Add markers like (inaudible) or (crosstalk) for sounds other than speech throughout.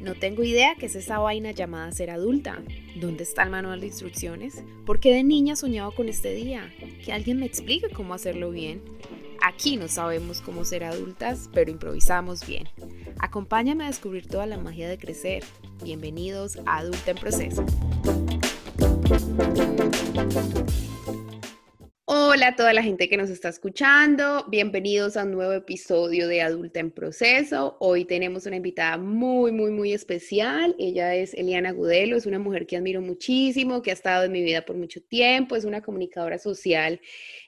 No tengo idea qué es esa vaina llamada ser adulta. ¿Dónde está el manual de instrucciones? ¿Por qué de niña soñaba con este día? Que alguien me explique cómo hacerlo bien. Aquí no sabemos cómo ser adultas, pero improvisamos bien. Acompáñame a descubrir toda la magia de crecer. Bienvenidos a Adulta en Proceso. Hola a toda la gente que nos está escuchando, bienvenidos a un nuevo episodio de Adulta en Proceso. Hoy tenemos una invitada muy, muy, muy especial. Ella es Eliana Gudelo, es una mujer que admiro muchísimo, que ha estado en mi vida por mucho tiempo, es una comunicadora social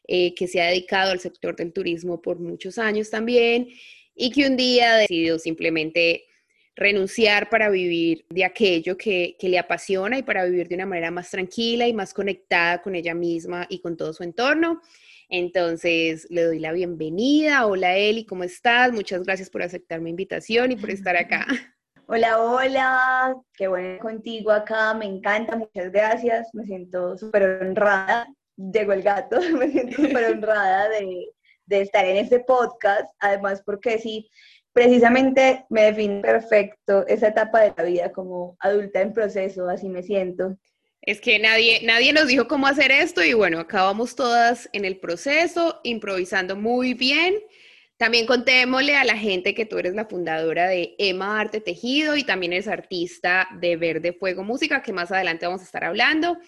eh, que se ha dedicado al sector del turismo por muchos años también y que un día decidió simplemente renunciar para vivir de aquello que, le apasiona y para vivir de una manera más tranquila y más conectada con ella misma y con todo su entorno. Entonces, le doy la bienvenida. Hola Eli, ¿cómo estás? Muchas gracias por aceptar mi invitación y por estar acá. (laughs) Hola, hola, qué bueno contigo acá, me encanta, muchas gracias, me siento súper honrada, llegó el gato, (laughs) me siento súper honrada de, de estar en este podcast, además porque sí, precisamente me define perfecto esa etapa de la vida como adulta en proceso, así me siento. Es que nadie, nadie nos dijo cómo hacer esto y bueno, acabamos todas en el proceso, improvisando muy bien. También contémosle a la gente que tú eres la fundadora de Emma Arte Tejido y también eres artista de Verde Fuego Música, que más adelante vamos a estar hablando.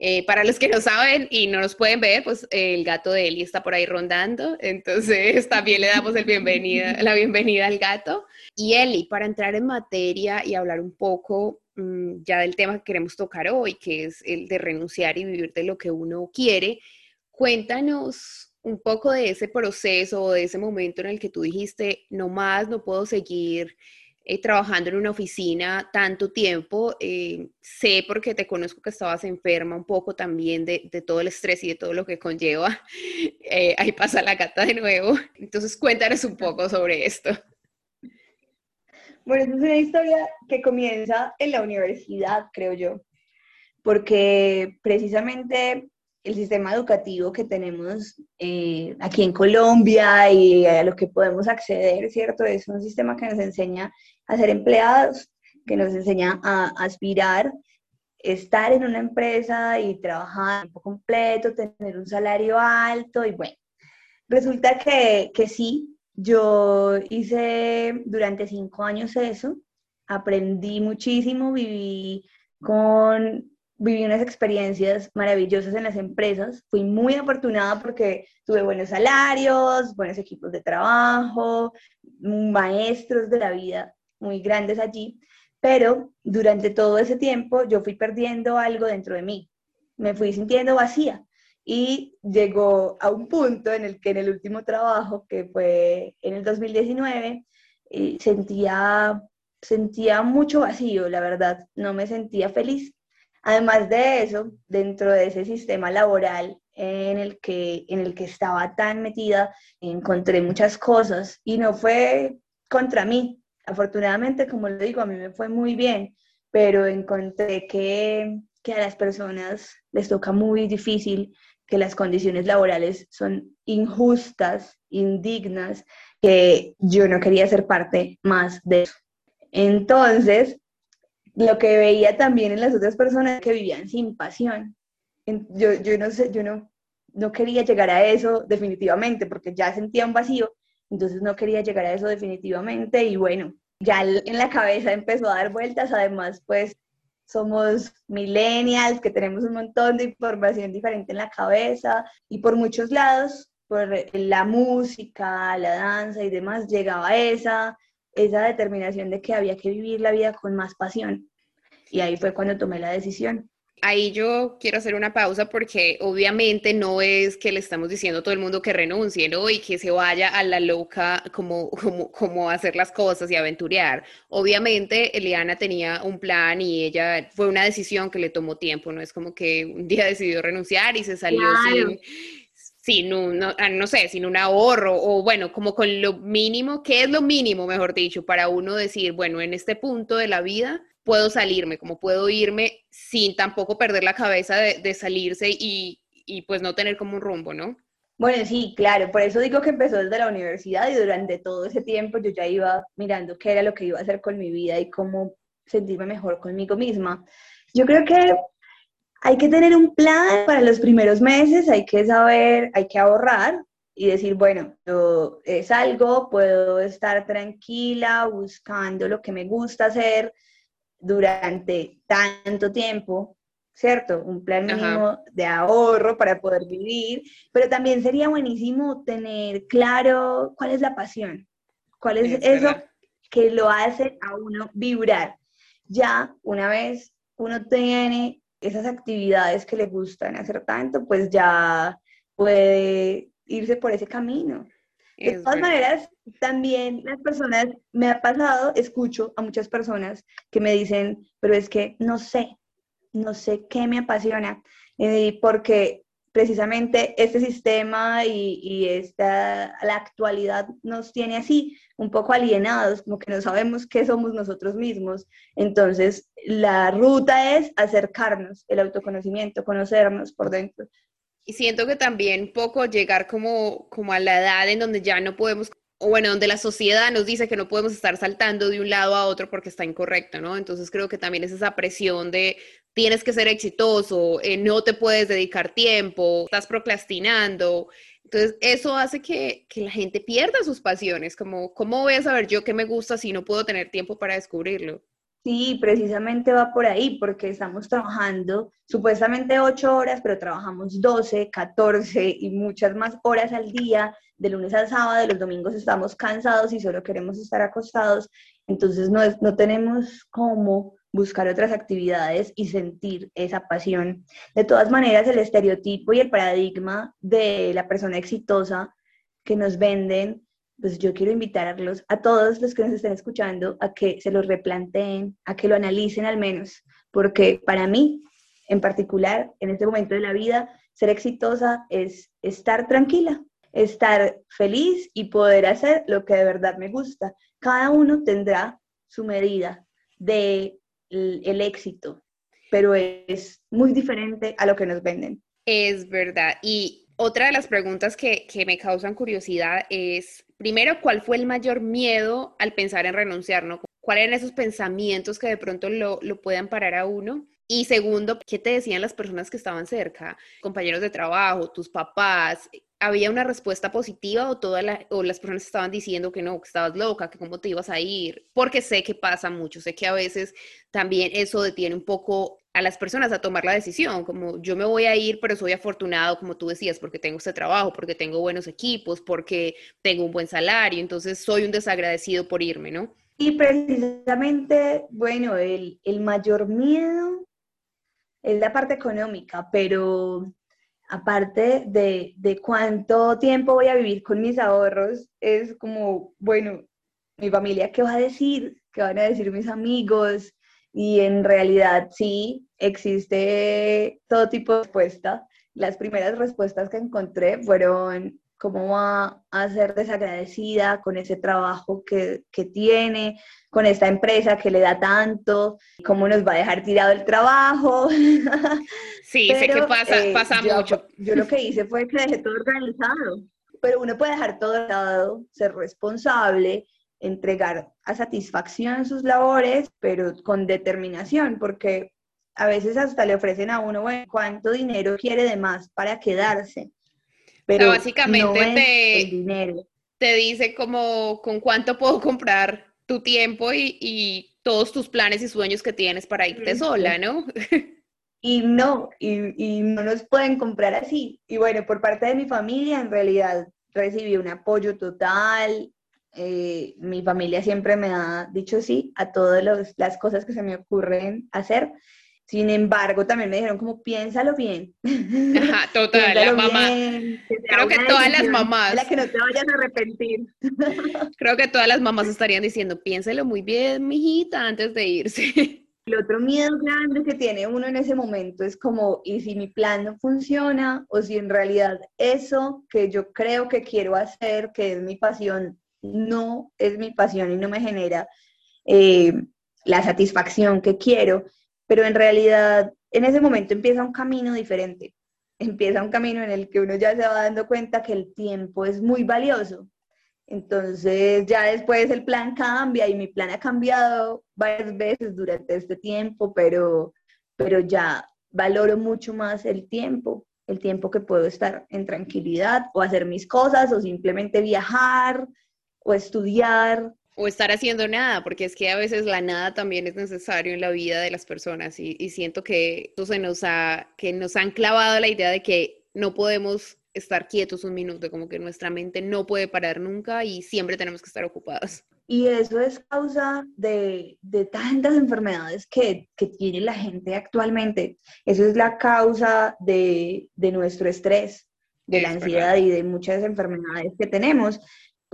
Eh, para los que no saben y no nos pueden ver, pues el gato de Eli está por ahí rondando, entonces (laughs) también le damos la bienvenida al gato. Y Eli, para entrar en materia y hablar un poco mm, ya del tema que queremos tocar hoy, que es el de renunciar y vivir de lo que uno quiere, cuéntanos un poco de ese proceso, de ese momento en el que tú dijiste, no más, no puedo seguir eh, trabajando en una oficina tanto tiempo. Eh, sé porque te conozco que estabas enferma un poco también de, todo el estrés y de todo lo que conlleva. (laughs) Eh, ahí pasa la gata de nuevo. Entonces cuéntanos un poco sobre esto. Bueno, es una historia que comienza en la universidad, creo yo, porque precisamente el sistema educativo que tenemos aquí en Colombia y a lo que podemos acceder, ¿cierto? Es un sistema que nos enseña a ser empleados, que nos enseña a aspirar, estar en una empresa y trabajar tiempo completo, tener un salario alto y bueno, resulta que, que sí, yo hice durante cinco años eso, aprendí muchísimo, viví con viví unas experiencias maravillosas en las empresas. Fui muy afortunada porque tuve buenos salarios, buenos equipos de trabajo, maestros de la vida muy grandes allí, pero durante todo ese tiempo yo fui perdiendo algo dentro de mí. Me fui sintiendo vacía y llegó a un punto en el que en el último trabajo, que fue en el 2019, eh, sentía, sentía mucho vacío, la verdad, no me sentía feliz Además de eso, dentro de ese sistema laboral en el que, en el que estaba tan metida, encontré muchas cosas y no fue contra mí. Afortunadamente, como lo digo, a mí me fue muy bien, pero encontré que, que a las personas les toca muy difícil, que las condiciones laborales son injustas, indignas, que yo no quería ser parte más de eso. Entonces, lo que veía también en las otras personas que vivían sin pasión. Yo, yo no sé, yo no, no quería llegar a eso definitivamente porque ya sentía un vacío, entonces no quería llegar a eso definitivamente y bueno, ya en la cabeza empezó a dar vueltas, además pues somos millennials que tenemos un montón de información diferente en la cabeza y por muchos lados, por la música, la danza y demás, llegaba esa, esa determinación de que había que vivir la vida con más pasión. Y ahí fue cuando tomé la decisión. Ahí yo quiero hacer una pausa porque obviamente no es que le estamos diciendo a todo el mundo que renuncie, ¿no? Y que se vaya a la loca como, como, como hacer las cosas y aventurear. Obviamente Eliana tenía un plan y ella fue una decisión que le tomó tiempo, ¿no? Es como que un día decidió renunciar y se salió sin sin un, no, ah, no, sé, sin un ahorro o bueno, como con lo mínimo, ¿qué es lo mínimo, mejor dicho, para uno decir, bueno, en este punto de la vida puedo salirme, como puedo irme sin tampoco perder la cabeza de, salirse y, y, pues no tener como un rumbo, ¿no? Bueno, sí, claro, por eso digo que empezó desde la universidad y durante todo ese tiempo yo ya iba mirando qué era lo que iba a hacer con mi vida y cómo sentirme mejor conmigo misma. Yo creo que hay que tener un plan para los primeros meses, hay que saber, hay que ahorrar y decir, bueno, yo es algo, puedo estar tranquila buscando lo que me gusta hacer durante tanto tiempo, ¿cierto? Un plan mínimo de ahorro para poder vivir, pero también sería buenísimo tener claro cuál es la pasión, cuál es, eso que lo hace a uno vibrar. Ya una vez uno tiene esas actividades que le gustan hacer tanto, pues ya puede irse por ese camino. De todas maneras, también las personas, me ha pasado, escucho a muchas personas que me dicen, pero es que no sé, no sé qué me apasiona, eh, porque precisamente este sistema y, y, esta, la actualidad nos tiene así, un poco alienados, como que no sabemos qué somos nosotros mismos. Entonces, la ruta es acercarnos, el autoconocimiento, conocernos por dentro. Y siento que también poco llegar como, como a la edad en donde ya no podemos o bueno, donde la sociedad nos dice que no podemos estar saltando de un lado a otro porque está incorrecto, ¿no? Entonces creo que también es esa presión de tienes que ser exitoso, eh, no te puedes dedicar tiempo, estás procrastinando. Entonces eso hace que, que la gente pierda sus pasiones, como, ¿cómo voy a saber yo qué me gusta si no puedo tener tiempo para descubrirlo? Sí, precisamente va por ahí, porque estamos trabajando supuestamente ocho horas, pero trabajamos 12, 14 y muchas más horas al día, de lunes a sábado, los domingos estamos cansados y solo queremos estar acostados, entonces no, no tenemos cómo buscar otras actividades y sentir esa pasión. De todas maneras, el estereotipo y el paradigma de la persona exitosa que nos venden pues yo quiero invitarlos a todos los que nos estén escuchando a que se lo replanteen, a que lo analicen al menos, porque para mí, en particular, en este momento de la vida, ser exitosa es estar tranquila, estar feliz y poder hacer lo que de verdad me gusta. Cada uno tendrá su medida de el éxito, pero es muy diferente a lo que nos venden. Es verdad. Y otra de las preguntas que, que me causan curiosidad es, primero, ¿cuál fue el mayor miedo al pensar en renunciar? ¿no? ¿Cuáles eran esos pensamientos que de pronto lo, lo puedan parar a uno? Y segundo, ¿qué te decían las personas que estaban cerca? Compañeros de trabajo, tus papás. ¿Había una respuesta positiva o, todas o las personas estaban diciendo que no, que estabas loca, que cómo te ibas a ir? Porque sé que pasa mucho, sé que a veces también eso detiene un poco a las personas a tomar la decisión, como yo me voy a ir, pero soy afortunado, como tú decías, porque tengo este trabajo, porque tengo buenos equipos, porque tengo un buen salario, entonces soy un desagradecido por irme, ¿no? Y precisamente, bueno, el, el mayor miedo es la parte económica, pero aparte de, de cuánto tiempo voy a vivir con mis ahorros, es como, bueno, mi familia, ¿qué va a decir? ¿Qué van a decir mis amigos? Y en realidad sí existe todo tipo de respuesta. Las primeras respuestas que encontré fueron cómo va a ser desagradecida con ese trabajo que, que, tiene, con esta empresa que le da tanto, cómo nos va a dejar tirado el trabajo. (laughs) Sí, sé que pasa, eh, pasa mucho. (laughs) Yo lo que hice fue que dejé todo organizado, pero uno puede dejar todo organizado, ser responsable, entregar a satisfacción sus labores, pero con determinación, porque a veces hasta le ofrecen a uno, bueno, ¿cuánto dinero quiere de más para quedarse? Pero básicamente te, te dice como con cuánto puedo comprar tu tiempo y, todos tus planes y sueños que tienes para irte sola, ¿no? Y no, y, y no nos pueden comprar así. Y bueno, por parte de mi familia, en realidad recibí un apoyo total, eh, mi familia siempre me ha dicho sí a todas las cosas que se me ocurren hacer. Sin embargo, también me dijeron como piénsalo bien. (laughs) Ajá, total, la mamá. Creo que todas las mamás. La que no te vayas a arrepentir. (laughs) Creo que todas las mamás estarían diciendo, piénselo muy bien, mijita, antes de irse. (laughs) El otro miedo grande que tiene uno en ese momento es como, ¿y si mi plan no funciona? O si en realidad eso que yo creo que quiero hacer, que es mi pasión, no es mi pasión y no me genera eh, la satisfacción que quiero, pero en realidad en ese momento empieza un camino diferente. empieza un camino en el que uno ya se va dando cuenta que el tiempo es muy valioso. Entonces ya después el plan cambia y mi plan ha cambiado varias veces durante este tiempo, pero, pero ya valoro mucho más el tiempo, el tiempo que puedo estar en tranquilidad o hacer mis cosas o simplemente viajar o estudiar o estar haciendo nada, porque es que a veces la nada también es necesario en la vida de las personas y, siento que eso se nos ha, que nos han clavado la idea de que no podemos estar quietos un minuto, como que nuestra mente no puede parar nunca y siempre tenemos que estar ocupados. Y eso es causa de, de tantas enfermedades que, que, tiene la gente actualmente. Eso es la causa de, de nuestro estrés, de la ansiedad y de muchas enfermedades que tenemos,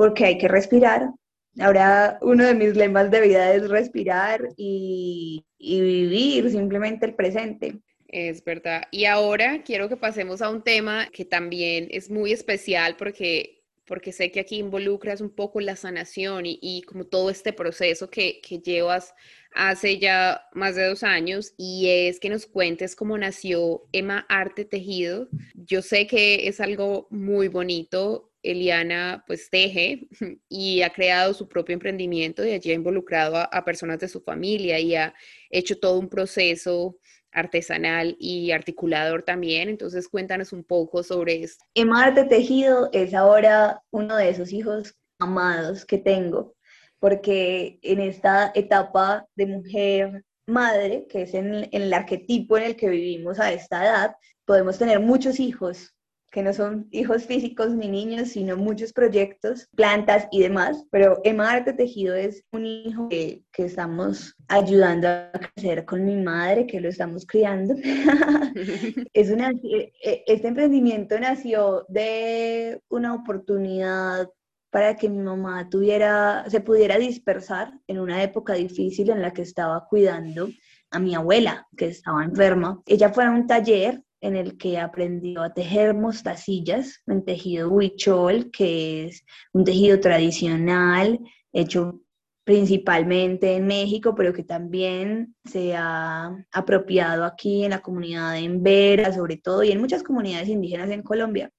porque hay que respirar, Ahora uno de mis lemas de vida es respirar y, vivir simplemente el presente. Es verdad. Y ahora quiero que pasemos a un tema que también es muy especial porque porque sé que aquí involucras un poco la sanación y, como todo este proceso que, que, llevas hace ya más de dos años y es que nos cuentes cómo nació Emma Arte Tejido. Yo sé que es algo muy bonito Eliana pues teje (laughs) y ha creado su propio emprendimiento y allí ha involucrado a, personas de su familia y ha hecho todo un proceso artesanal y articulador también. Entonces cuéntanos un poco sobre esto. Emarte Tejido es ahora uno de esos hijos amados que tengo, porque en esta etapa de mujer madre, que es en el arquetipo en el que vivimos a esta edad, podemos tener muchos hijos, que no son hijos físicos ni niños, sino muchos proyectos, plantas y demás. Pero Emma Arte Tejido es un hijo que, que estamos ayudando a crecer con mi madre, que lo estamos criando. (laughs) es una, e, e, este emprendimiento nació de una oportunidad para que mi mamá tuviera, se pudiera dispersar en una época difícil en la que estaba cuidando a mi abuela, que estaba enferma. Ella fue a un taller en el que aprendió a tejer mostacillas en tejido huichol, que es un tejido tradicional hecho principalmente en México, pero que también se ha apropiado aquí en la comunidad de Embera, sobre todo, y en muchas comunidades indígenas en Colombia.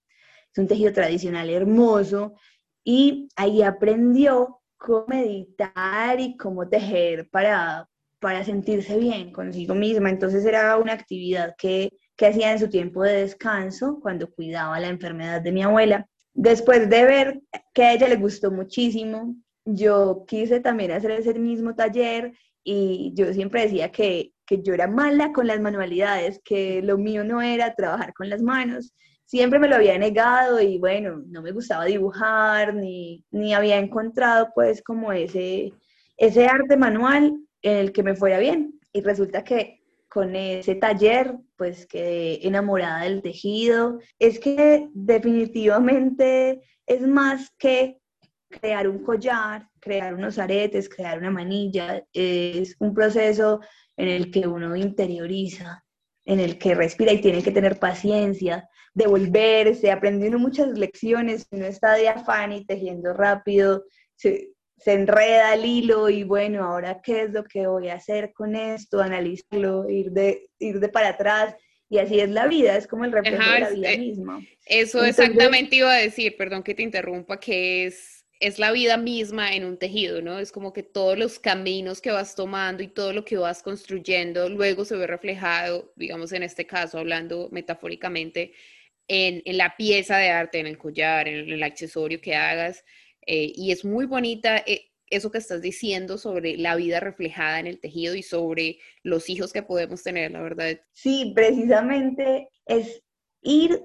Es un tejido tradicional hermoso y ahí aprendió cómo meditar y cómo tejer para, para sentirse bien consigo misma. Entonces era una actividad que que hacía en su tiempo de descanso cuando cuidaba la enfermedad de mi abuela. Después de ver que a ella le gustó muchísimo, yo quise también hacer ese mismo taller y yo siempre decía que, que yo era mala con las manualidades, que lo mío no era trabajar con las manos. Siempre me lo había negado y bueno, no me gustaba dibujar ni, ni había encontrado pues como ese, ese arte manual en el que me fuera bien. Y resulta que con ese taller, pues quedé enamorada del tejido. Es que definitivamente es más que crear un collar, crear unos aretes, crear una manilla. Es un proceso en el que uno interioriza, en el que respira y tiene que tener paciencia, devolverse, aprendiendo muchas lecciones. Uno está de afán y tejiendo rápido, se enreda el hilo y bueno, ahora qué es lo que voy a hacer con esto, analizarlo, ir de, ir de para atrás. Y así es la vida, es como el reflejo de la vida eh, misma. Eso exactamente iba a decir, perdón que te interrumpa, que es, es la vida misma en un tejido, ¿no? Es como que todos los caminos que vas tomando y todo lo que vas construyendo luego se ve reflejado, digamos en este caso, hablando metafóricamente, en, en la pieza de arte, en el collar, en el accesorio que hagas. Eh, y es muy bonita eh, eso que estás diciendo sobre la vida reflejada en el tejido y sobre los hijos que podemos tener, la verdad. Sí, precisamente es ir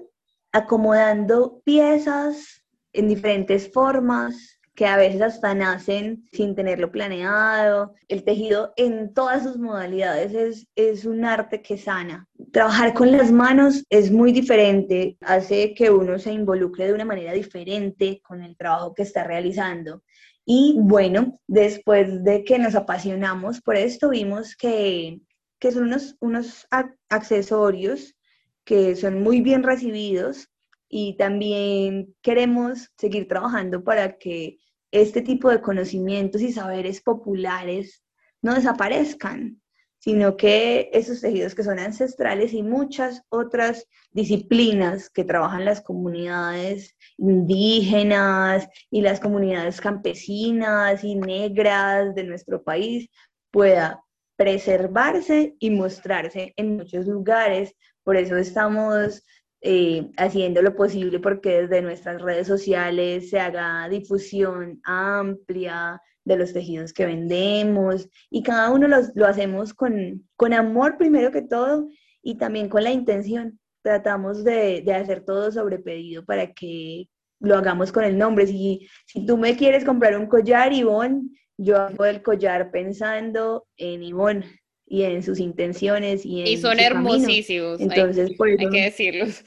acomodando piezas en diferentes formas, que a veces hasta nacen sin tenerlo planeado. El tejido en todas sus modalidades es, es un arte que sana. Trabajar con las manos es muy diferente, hace que uno se involucre de una manera diferente con el trabajo que está realizando. Y bueno, después de que nos apasionamos por esto, vimos que, que son unos, unos accesorios que son muy bien recibidos y también queremos seguir trabajando para que este tipo de conocimientos y saberes populares no desaparezcan, sino que esos tejidos que son ancestrales y muchas otras disciplinas que trabajan las comunidades indígenas y las comunidades campesinas y negras de nuestro país pueda preservarse y mostrarse en muchos lugares. Por eso estamos eh, haciendo lo posible porque desde nuestras redes sociales se haga difusión amplia de los tejidos que vendemos y cada uno lo hacemos con, con, amor primero que todo y también con la intención. Tratamos de, de, hacer todo sobre pedido para que lo hagamos con el nombre. Si, si tú me quieres comprar un collar, Ivonne, yo hago el collar pensando en Ivonne y en sus intenciones y en Y son hermosísimos, Entonces, hay, hay que decirlos.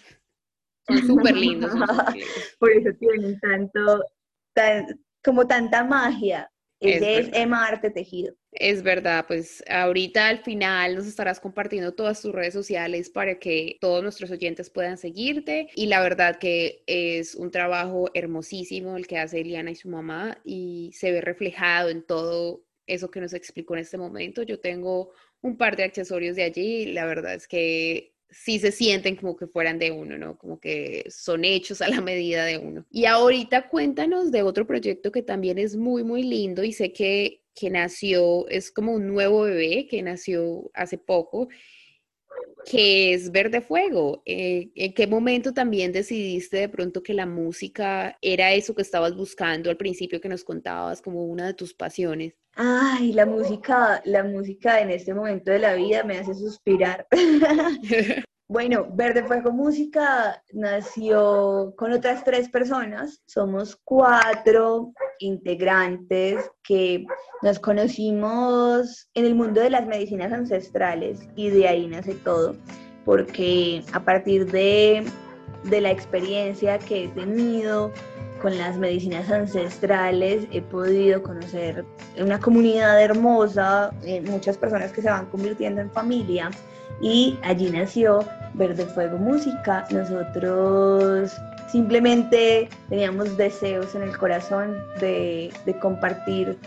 Son súper lindos. (laughs) por eso tienen tanto, como tanta magia es, Emma Arte Tejido. Es verdad, pues ahorita al final nos estarás compartiendo todas tus redes sociales para que todos nuestros oyentes puedan seguirte y la verdad que es un trabajo hermosísimo el que hace Eliana y su mamá y se ve reflejado en todo eso que nos explicó en este momento. Yo tengo un par de accesorios de allí la verdad es que sí se sienten como que fueran de uno, ¿no? Como que son hechos a la medida de uno. Y ahorita cuéntanos de otro proyecto que también es muy, muy lindo y sé que, que nació, es como un nuevo bebé que nació hace poco que es Verde Fuego. Eh, ¿En qué momento también decidiste de pronto que la música era eso que estabas buscando al principio que nos contabas como una de tus pasiones? Ay, la música, la música en este momento de la vida me hace suspirar. (laughs) Bueno, Verde Fuego Música nació con otras tres personas. Somos cuatro integrantes que nos conocimos en el mundo de las medicinas ancestrales y de ahí nace todo, porque a partir de, la experiencia que he tenido con las medicinas ancestrales he podido conocer una comunidad hermosa, eh, muchas personas que se van convirtiendo en familia y allí nació Verde Fuego Música. Nosotros simplemente teníamos deseos en el corazón de, compartir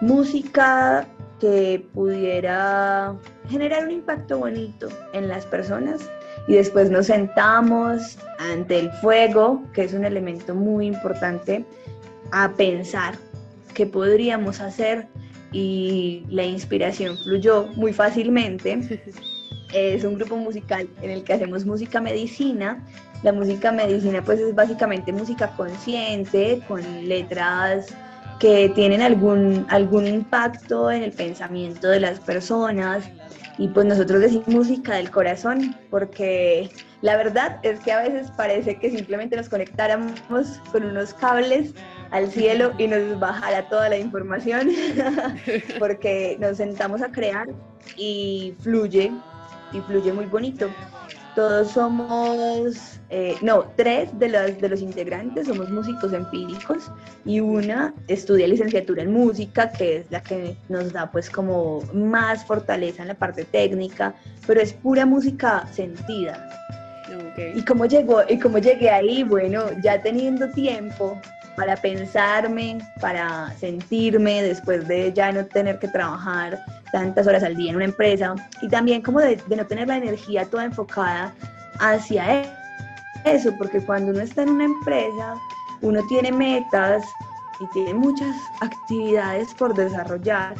música que pudiera generar un impacto bonito en las personas. Y después nos sentamos ante el fuego, que es un elemento muy importante, a pensar qué podríamos hacer. Y la inspiración fluyó muy fácilmente (laughs) es un grupo musical en el que hacemos música medicina. La música medicina pues es básicamente música consciente, con letras que tienen algún, algún impacto en el pensamiento de las personas. Y pues nosotros decimos música del corazón, porque la verdad es que a veces parece que simplemente nos conectáramos con unos cables al cielo y nos bajara toda la información, (laughs) porque nos sentamos a crear y fluye y fluye muy bonito. Todos somos, eh, no, tres de los, de los integrantes somos músicos empíricos y una estudia licenciatura en música, que es la que nos da pues como más fortaleza en la parte técnica, pero es pura música sentida. Y como llegó, y como llegué ahí, bueno, ya teniendo tiempo, para pensarme, para sentirme después de ya no tener que trabajar tantas horas al día en una empresa y también como de, no tener la energía toda enfocada hacia eso, porque cuando uno está en una empresa, uno tiene metas y tiene muchas actividades por desarrollar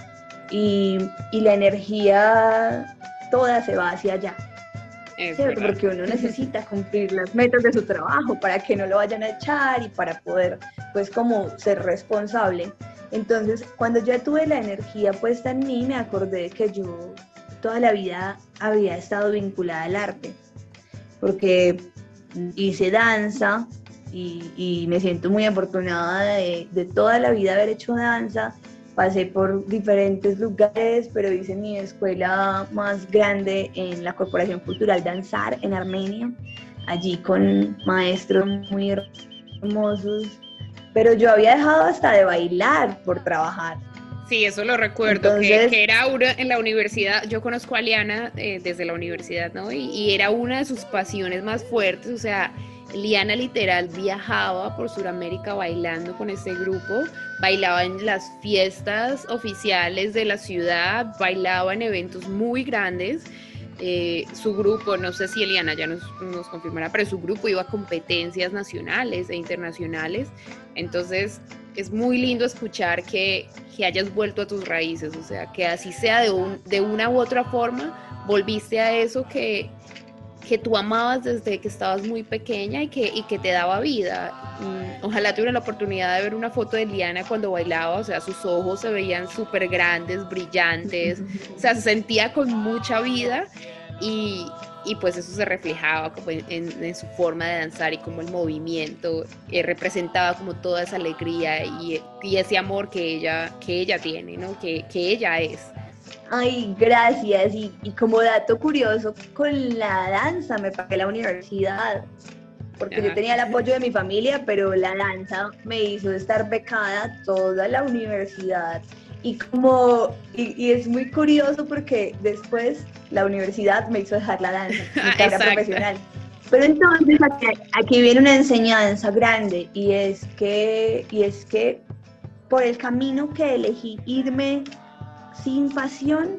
y, y la energía toda se va hacia allá. Porque uno necesita cumplir las metas de su trabajo para que no lo vayan a echar y para poder, pues, como ser responsable. Entonces, cuando ya tuve la energía puesta en mí, me acordé que yo toda la vida había estado vinculada al arte, porque hice danza y, y me siento muy afortunada de, de toda la vida haber hecho danza pasé por diferentes lugares, pero hice mi escuela más grande en la Corporación Cultural Danzar en Armenia, allí con maestros muy hermosos, pero yo había dejado hasta de bailar por trabajar. Sí, eso lo recuerdo, que, era una en la universidad, yo conozco a Liana eh, desde la universidad, ¿no? Y, y, era una de sus pasiones más fuertes, o sea, Liana literal viajaba por Sudamérica bailando con este grupo, bailaba en las fiestas oficiales de la ciudad, bailaba en eventos muy grandes. Eh, su grupo, no sé si Eliana ya nos, nos, confirmará, pero su grupo iba a competencias nacionales e internacionales. Entonces, es muy lindo escuchar que, que hayas vuelto a tus raíces, o sea, que así sea de, un, de una u otra forma, volviste a eso que, que tú amabas desde que estabas muy pequeña y que, y que te daba vida. Mm, ojalá tuviera la oportunidad de ver una foto de Liana cuando bailaba, o sea, sus ojos se veían súper grandes, brillantes, o sea, se sentía con mucha vida y, y pues eso se reflejaba como en, su forma de danzar y como el movimiento eh, representaba como toda esa alegría y, y, ese amor que ella, que ella tiene, ¿no? Que, que ella es. Ay, gracias. Y, y, como dato curioso, con la danza me pagué la universidad, porque yo tenía el apoyo de mi familia, pero la danza me hizo estar becada toda la universidad. Y como, y, es muy curioso porque después la universidad me hizo dejar la danza, (laughs) mi carrera profesional. Pero entonces aquí, aquí, viene una enseñanza grande y es que, y es que por el camino que elegí irme sin pasión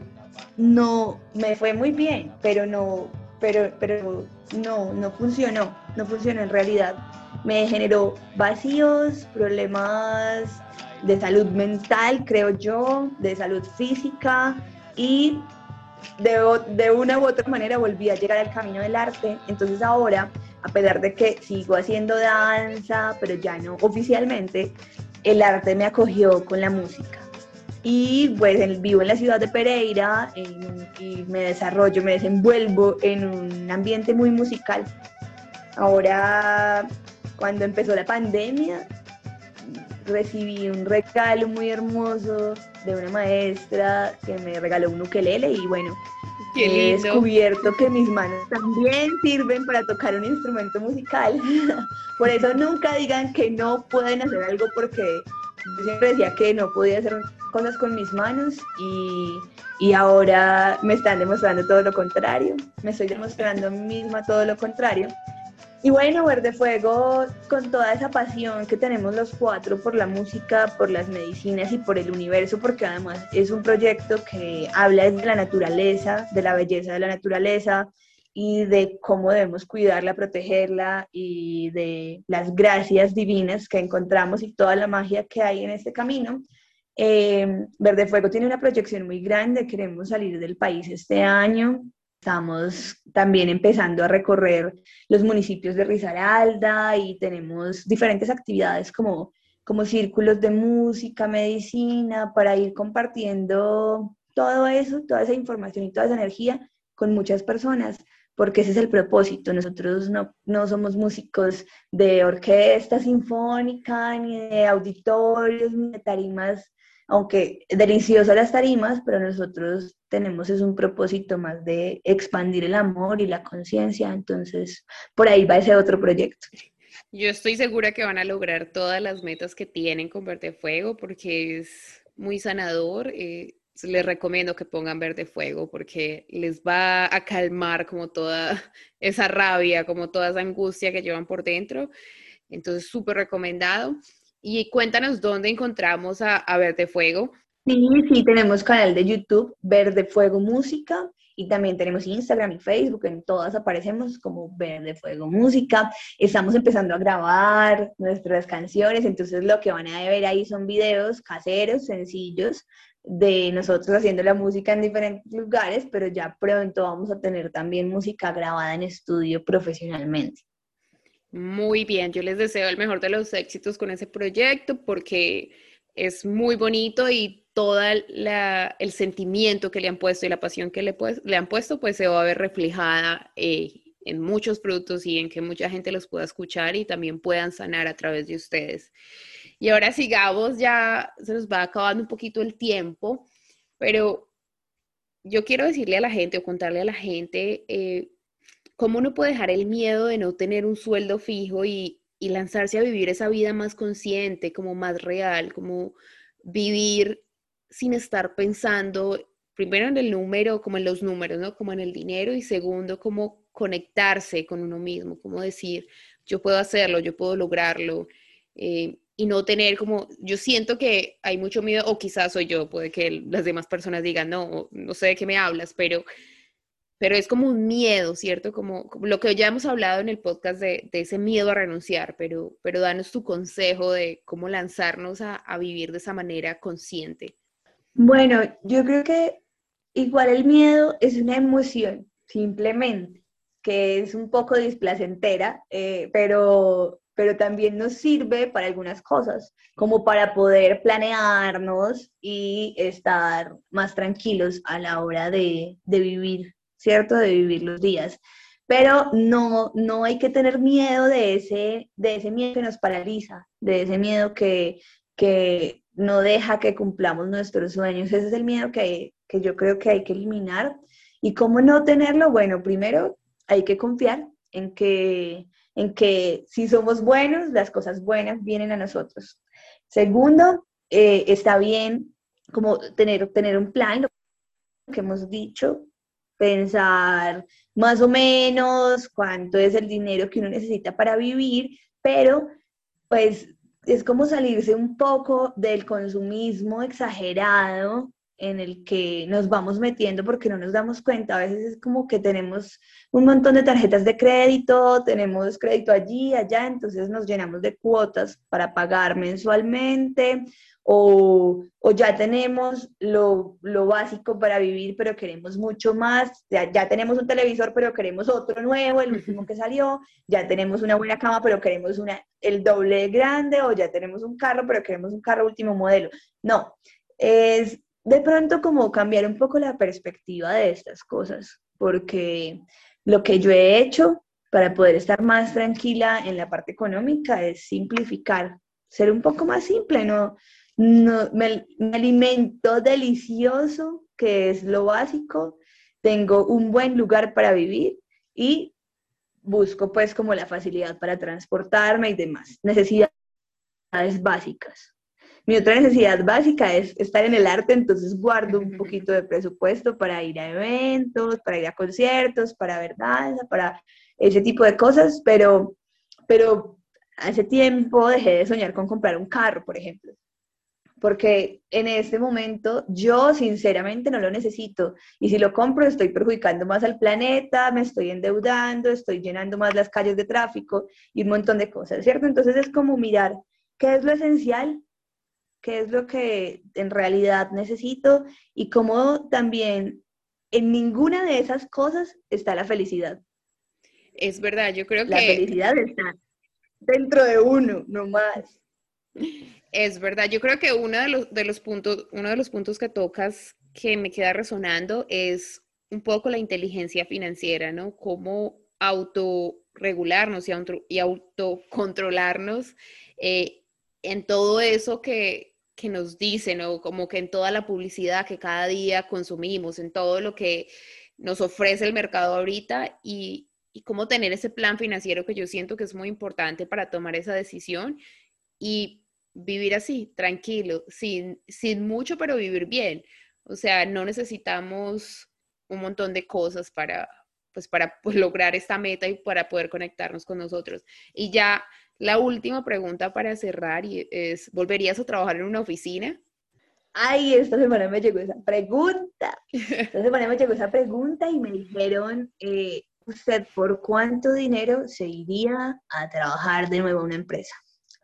no me fue muy bien, pero no, pero, pero no, no funcionó, no funcionó en realidad. Me generó vacíos, problemas de salud mental, creo yo, de salud física y de, de, una u otra manera volví a llegar al camino del arte. Entonces ahora, a pesar de que sigo haciendo danza, pero ya no oficialmente, el arte me acogió con la música y pues vivo en la ciudad de Pereira y me desarrollo, me desenvuelvo en un ambiente muy musical. Ahora, cuando empezó la pandemia, recibí un regalo muy hermoso de una maestra que me regaló un ukelele y bueno, he descubierto que mis manos también sirven para tocar un instrumento musical. (laughs) Por eso nunca digan que no pueden hacer algo porque yo siempre decía que no podía hacer cosas con mis manos y, y, ahora me están demostrando todo lo contrario. Me estoy demostrando misma todo lo contrario. Y bueno, Verde Fuego, con toda esa pasión que tenemos los cuatro por la música, por las medicinas y por el universo, porque además es un proyecto que habla de la naturaleza, de la belleza de la naturaleza, y de cómo debemos cuidarla, protegerla y de las gracias divinas que encontramos y toda la magia que hay en este camino. Eh, Verde Fuego tiene una proyección muy grande, queremos salir del país este año. Estamos también empezando a recorrer los municipios de Risaralda y tenemos diferentes actividades como, como círculos de música, medicina, para ir compartiendo todo eso, toda esa información y toda esa energía con muchas personas porque ese es el propósito. Nosotros no, no somos músicos de orquesta sinfónica, ni de auditorios, ni de tarimas, aunque deliciosas las tarimas, pero nosotros tenemos es un propósito más de expandir el amor y la conciencia, entonces por ahí va ese otro proyecto. Yo estoy segura que van a lograr todas las metas que tienen con Verde Fuego porque es muy sanador. Eh, les recomiendo que pongan verde fuego porque les va a calmar como toda (laughs) esa rabia, como toda esa angustia que llevan por dentro. Entonces, súper recomendado. Y cuéntanos dónde encontramos a, a, Verde Fuego. Sí, sí, tenemos canal de YouTube, Verde Fuego Música, y también tenemos Instagram y Facebook, en todas aparecemos como Verde Fuego Música. Estamos empezando a grabar nuestras canciones, entonces lo que van a ver ahí son videos caseros, sencillos, de nosotros haciendo la música en diferentes lugares, pero ya pronto vamos a tener también música grabada en estudio profesionalmente. Muy bien, yo les deseo el mejor de los éxitos con ese proyecto porque es muy bonito y todo el sentimiento que le han puesto y la pasión que le, pues, le han puesto, pues se va a ver reflejada eh, en muchos productos y en que mucha gente los pueda escuchar y también puedan sanar a través de ustedes. Y ahora sigamos, ya se nos va acabando un poquito el tiempo, pero yo quiero decirle a la gente o contarle a la gente eh, cómo uno puede dejar el miedo de no tener un sueldo fijo y, lanzarse a vivir esa vida más consciente, como más real, como vivir sin estar pensando primero en el número, como en los números, ¿no? Como en el dinero y segundo, como conectarse con uno mismo, como decir, yo puedo hacerlo, yo puedo lograrlo. Eh, y no tener como, yo siento que hay mucho miedo, o quizás soy yo, puede que las demás personas digan, no, no sé de qué me hablas, pero, pero es como un miedo, ¿cierto? Como, lo que ya hemos hablado en el podcast de, ese miedo a renunciar, pero, pero danos tu consejo de cómo lanzarnos a, a vivir de esa manera consciente. Bueno, yo creo que igual el miedo es una emoción, simplemente, que es un poco displacentera, eh, pero pero también nos sirve para algunas cosas, como para poder planearnos y estar más tranquilos a la hora de, vivir, ¿cierto? De vivir los días. Pero no, no hay que tener miedo de ese, de ese miedo que nos paraliza, de ese miedo que, que no deja que cumplamos nuestros sueños. Ese es el miedo que, que yo creo que hay que eliminar. ¿Y cómo no tenerlo? Bueno, primero hay que confiar en que en que si somos buenos, las cosas buenas vienen a nosotros. Segundo, eh, está bien como tener, tener un plan, lo que hemos dicho, pensar más o menos cuánto es el dinero que uno necesita para vivir, pero pues es como salirse un poco del consumismo exagerado en el que nos vamos metiendo porque no nos damos cuenta. A veces es como que tenemos un montón de tarjetas de crédito, tenemos crédito allí, allá, entonces nos llenamos de cuotas para pagar mensualmente o, ya tenemos lo, básico para vivir, pero queremos mucho más. Ya, ya tenemos un televisor, pero queremos otro nuevo, el último que salió. Ya tenemos una buena cama, pero queremos una, el doble grande o ya tenemos un carro, pero queremos un carro último modelo. No, es de pronto como cambiar un poco la perspectiva de estas cosas, porque lo que yo he hecho para poder estar más tranquila en la parte económica es simplificar, ser un poco más simple, no, no me, alimento delicioso, que es lo básico, tengo un buen lugar para vivir y busco pues como la facilidad para transportarme y demás, necesidades básicas. Mi otra necesidad básica es estar en el arte, entonces guardo un poquito de presupuesto para ir a eventos, para ir a conciertos, para ver danza, para ese tipo de cosas, pero, pero hace tiempo dejé de soñar con comprar un carro, por ejemplo, porque en este momento yo sinceramente no lo necesito. Y si lo compro estoy perjudicando más al planeta, me estoy endeudando, estoy llenando más las calles de tráfico y un montón de cosas, ¿cierto? Entonces es como mirar qué es lo esencial qué es lo que en realidad necesito y cómo también en ninguna de esas cosas está la felicidad. Es verdad, yo creo que... La felicidad está dentro de uno, no más. Es verdad, yo creo que uno de los, de los puntos, uno de los puntos que tocas que me queda resonando es un poco la inteligencia financiera, ¿no? Cómo autorregularnos y, auto, y autocontrolarnos eh, en todo eso que, que nos dicen o como que en toda la publicidad que cada día consumimos, en todo lo que nos ofrece el mercado ahorita y, y cómo tener ese plan financiero que yo siento que es muy importante para tomar esa decisión y vivir así, tranquilo, sin, sin mucho, pero vivir bien. O sea, no necesitamos un montón de cosas para, pues, para pues, lograr esta meta y para poder conectarnos con nosotros. Y ya la última pregunta para cerrar y es, ¿volverías a trabajar en una oficina? Ay, esta semana me llegó esa pregunta. (laughs) Esta semana me llegó esa pregunta y me dijeron, eh, ¿usted por cuánto dinero se iría a trabajar de nuevo en una empresa?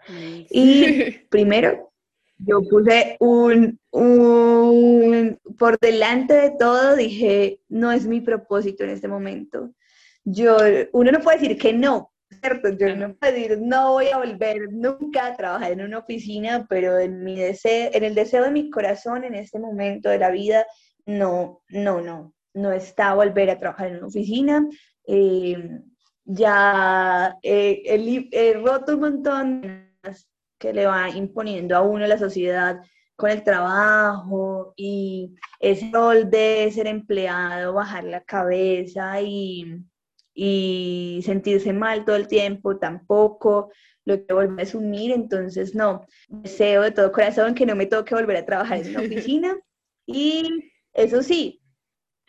Y (laughs) primero, yo puse un, un, por delante de todo, dije, no es mi propósito en este momento. Yo, uno no puede decir que no, ¿cierto? Yo no puedo decir, no voy a volver nunca a trabajar en una oficina, pero en, mi deseo, en el deseo de mi corazón en este momento de la vida, no, no, no, no está volver a trabajar en una oficina. Eh, ya eh, he, roto un montón que le va imponiendo a uno la sociedad con el trabajo y ese rol de ser empleado, bajar la cabeza y y sentirse mal todo el tiempo tampoco, lo que volver a asumir, entonces no, deseo de todo corazón que no me toque volver a trabajar en una (laughs) oficina y eso sí,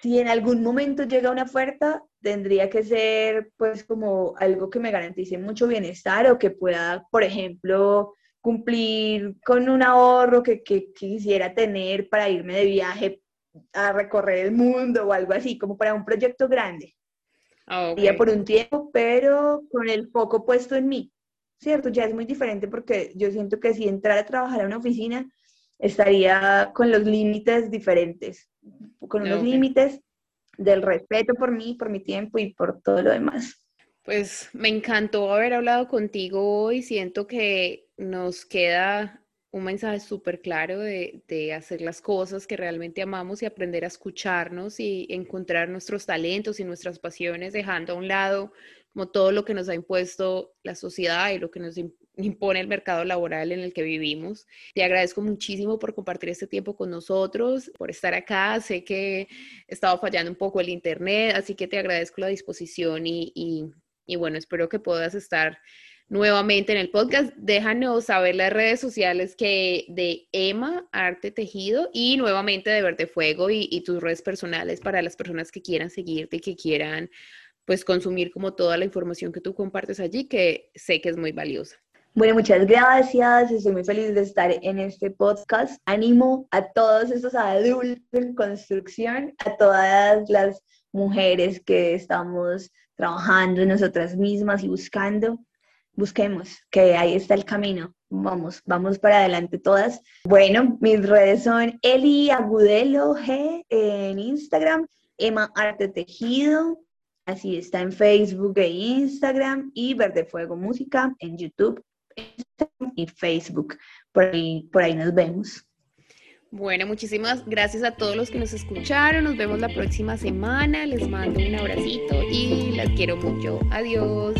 si en algún momento llega una oferta, tendría que ser pues como algo que me garantice mucho bienestar o que pueda, por ejemplo, cumplir con un ahorro que, quisiera tener para irme de viaje a recorrer el mundo o algo así, como para un proyecto grande. Ah, por un tiempo, pero con el foco puesto en mí, ¿cierto? Ya es muy diferente porque yo siento que si entrara a trabajar a una oficina, estaría con los límites diferentes, con los límites del respeto por mí, por mi tiempo y por todo lo demás. Pues me encantó haber hablado contigo hoy. Siento que nos queda un mensaje súper claro de, de, hacer las cosas que realmente amamos y aprender a escucharnos y encontrar nuestros talentos y nuestras pasiones, dejando a un lado como todo lo que nos ha impuesto la sociedad y lo que nos (laughs) impone el mercado laboral en el que vivimos. Te agradezco muchísimo por compartir este tiempo con nosotros, por estar acá. Sé que estaba fallando un poco el internet, así que te agradezco la disposición y, y, bueno, espero que puedas estar nuevamente en el podcast. Déjanos saber las redes sociales que de Emma Arte Tejido y nuevamente de Verde Fuego y, tus redes personales para las personas que quieran seguirte y que quieran pues consumir como toda la información que tú compartes allí, que sé que es muy valiosa. Bueno, muchas gracias. Estoy muy feliz de estar en este podcast. Animo a todos estos adultos en construcción, a todas las mujeres que estamos trabajando en nosotras mismas y buscando. Busquemos, que ahí está el camino. Vamos, vamos para adelante todas. Bueno, mis redes son Eli Agudelo G en Instagram, Emma Arte Tejido, así está en Facebook e Instagram y Verde Fuego Música en YouTube y Facebook. Por ahí, por ahí nos vemos. Bueno, muchísimas gracias a todos los que nos escucharon. Nos vemos la próxima semana. Les mando un abracito y las quiero mucho. Adiós.